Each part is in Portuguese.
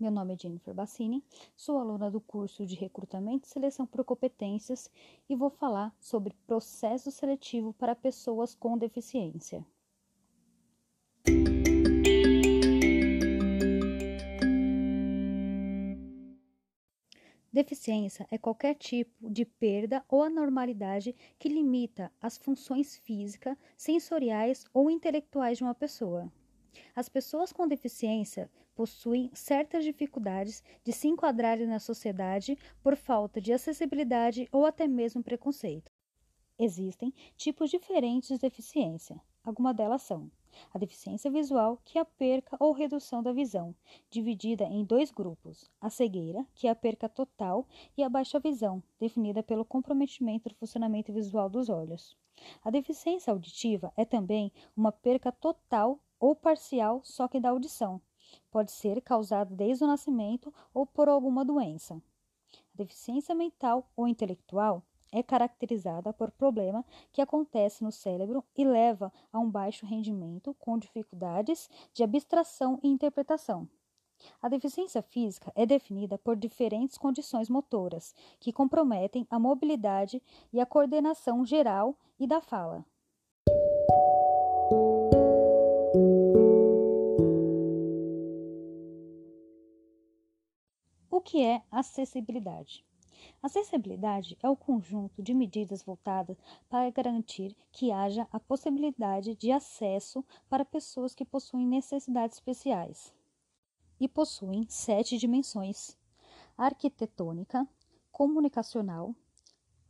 Meu nome é Jennifer Bassini, sou aluna do curso de Recrutamento e Seleção por Competências e vou falar sobre processo seletivo para pessoas com deficiência. Deficiência é qualquer tipo de perda ou anormalidade que limita as funções físicas, sensoriais ou intelectuais de uma pessoa. As pessoas com deficiência possuem certas dificuldades de se enquadrarem na sociedade por falta de acessibilidade ou até mesmo preconceito. Existem tipos diferentes de deficiência. Algumas delas são a deficiência visual, que é a perca ou redução da visão, dividida em dois grupos: a cegueira, que é a perca total, e a baixa visão, definida pelo comprometimento do funcionamento visual dos olhos. A deficiência auditiva é também uma perca total ou parcial, só que da audição. Pode ser causada desde o nascimento ou por alguma doença. A deficiência mental ou intelectual é caracterizada por problema que acontece no cérebro e leva a um baixo rendimento com dificuldades de abstração e interpretação. A deficiência física é definida por diferentes condições motoras que comprometem a mobilidade e a coordenação geral e da fala. O que é acessibilidade? Acessibilidade é o conjunto de medidas voltadas para garantir que haja a possibilidade de acesso para pessoas que possuem necessidades especiais e possuem sete dimensões: arquitetônica, comunicacional,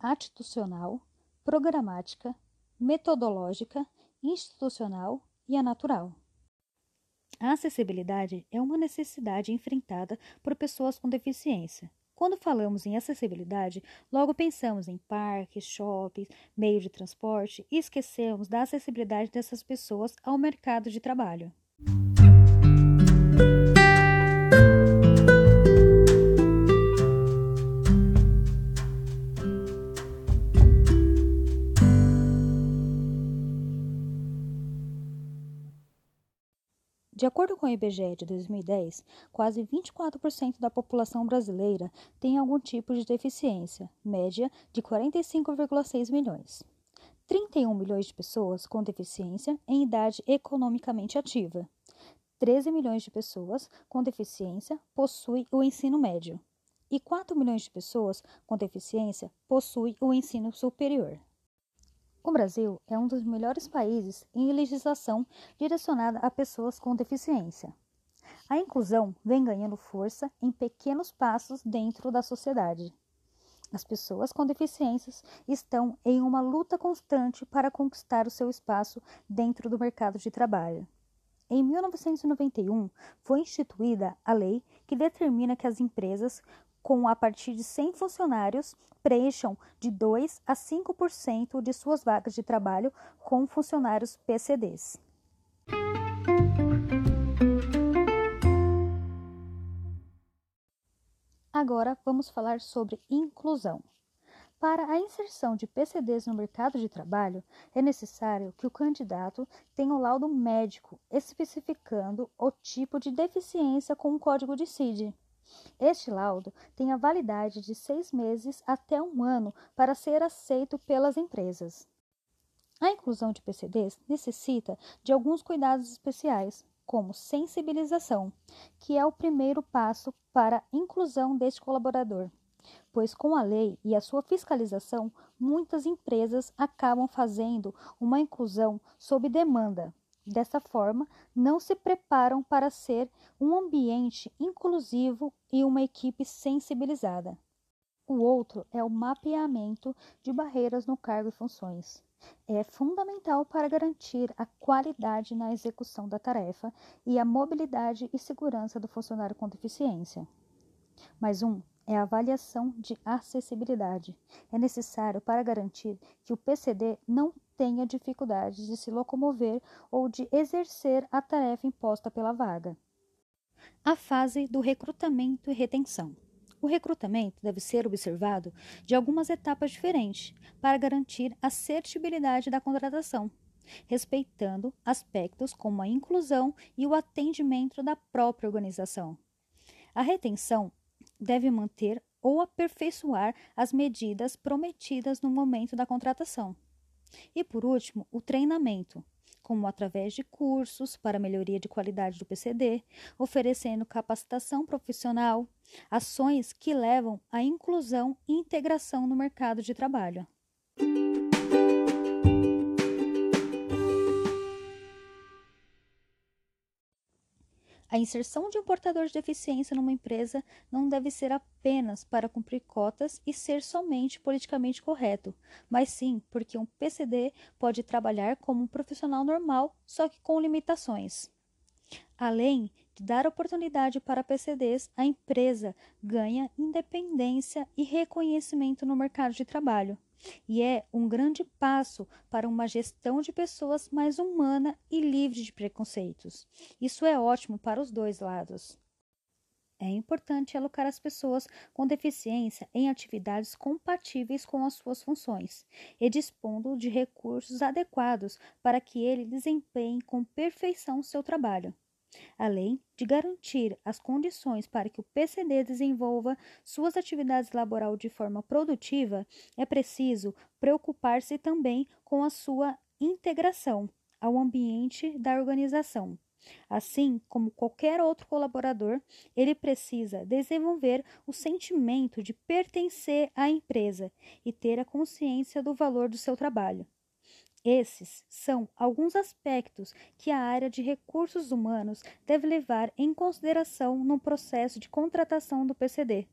atitucional, programática, metodológica, institucional e a natural. A acessibilidade é uma necessidade enfrentada por pessoas com deficiência. Quando falamos em acessibilidade, logo pensamos em parques, shoppings, meio de transporte e esquecemos da acessibilidade dessas pessoas ao mercado de trabalho. De acordo com o IBGE de 2010, quase 24% da população brasileira tem algum tipo de deficiência, média de 45,6 milhões. 31 milhões de pessoas com deficiência em idade economicamente ativa. 13 milhões de pessoas com deficiência possuem o ensino médio. E 4 milhões de pessoas com deficiência possuem o ensino superior. O Brasil é um dos melhores países em legislação direcionada a pessoas com deficiência. A inclusão vem ganhando força em pequenos passos dentro da sociedade. As pessoas com deficiências estão em uma luta constante para conquistar o seu espaço dentro do mercado de trabalho. Em 1991, foi instituída a lei que determina que as empresas com a partir de 100 funcionários preencham de 2 a 5% de suas vagas de trabalho com funcionários PCDs. Agora vamos falar sobre inclusão. Para a inserção de PCDs no mercado de trabalho, é necessário que o candidato tenha o laudo médico especificando o tipo de deficiência com o código de CID. Este laudo tem a validade de seis meses até um ano para ser aceito pelas empresas. A inclusão de PCDs necessita de alguns cuidados especiais, como sensibilização, que é o primeiro passo para a inclusão deste colaborador, pois com a lei e a sua fiscalização, muitas empresas acabam fazendo uma inclusão sob demanda, Dessa forma, não se preparam para ser um ambiente inclusivo e uma equipe sensibilizada. O outro é o mapeamento de barreiras no cargo e funções. É fundamental para garantir a qualidade na execução da tarefa e a mobilidade e segurança do funcionário com deficiência. Mais um é a avaliação de acessibilidade. É necessário para garantir que o PCD não tenha dificuldades de se locomover ou de exercer a tarefa imposta pela vaga. A fase do recrutamento e retenção. O recrutamento deve ser observado de algumas etapas diferentes para garantir a certibilidade da contratação, respeitando aspectos como a inclusão e o atendimento da própria organização. A retenção deve manter ou aperfeiçoar as medidas prometidas no momento da contratação. E por último, o treinamento, como através de cursos para melhoria de qualidade do PCD, oferecendo capacitação profissional, ações que levam à inclusão e integração no mercado de trabalho. A inserção de um portador de deficiência numa empresa não deve ser apenas para cumprir cotas e ser somente politicamente correto, mas sim porque um PCD pode trabalhar como um profissional normal, só que com limitações. Além de dar oportunidade para PCDs, a empresa ganha independência e reconhecimento no mercado de trabalho e é um grande passo para uma gestão de pessoas mais humana e livre de preconceitos. Isso é ótimo para os dois lados. É importante alocar as pessoas com deficiência em atividades compatíveis com as suas funções e dispondo de recursos adequados para que ele desempenhe com perfeição seu trabalho além de garantir as condições para que o PCD desenvolva suas atividades laboral de forma produtiva, é preciso preocupar-se também com a sua integração ao ambiente da organização. Assim como qualquer outro colaborador, ele precisa desenvolver o sentimento de pertencer à empresa e ter a consciência do valor do seu trabalho. Esses são alguns aspectos que a área de recursos humanos deve levar em consideração no processo de contratação do PCD.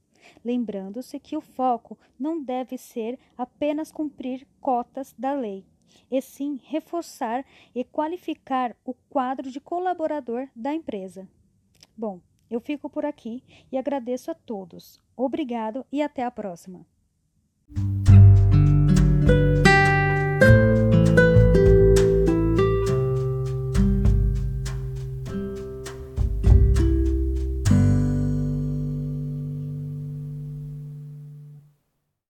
Lembrando-se que o foco não deve ser apenas cumprir cotas da lei, e sim reforçar e qualificar o quadro de colaborador da empresa. Bom, eu fico por aqui e agradeço a todos. Obrigado e até a próxima.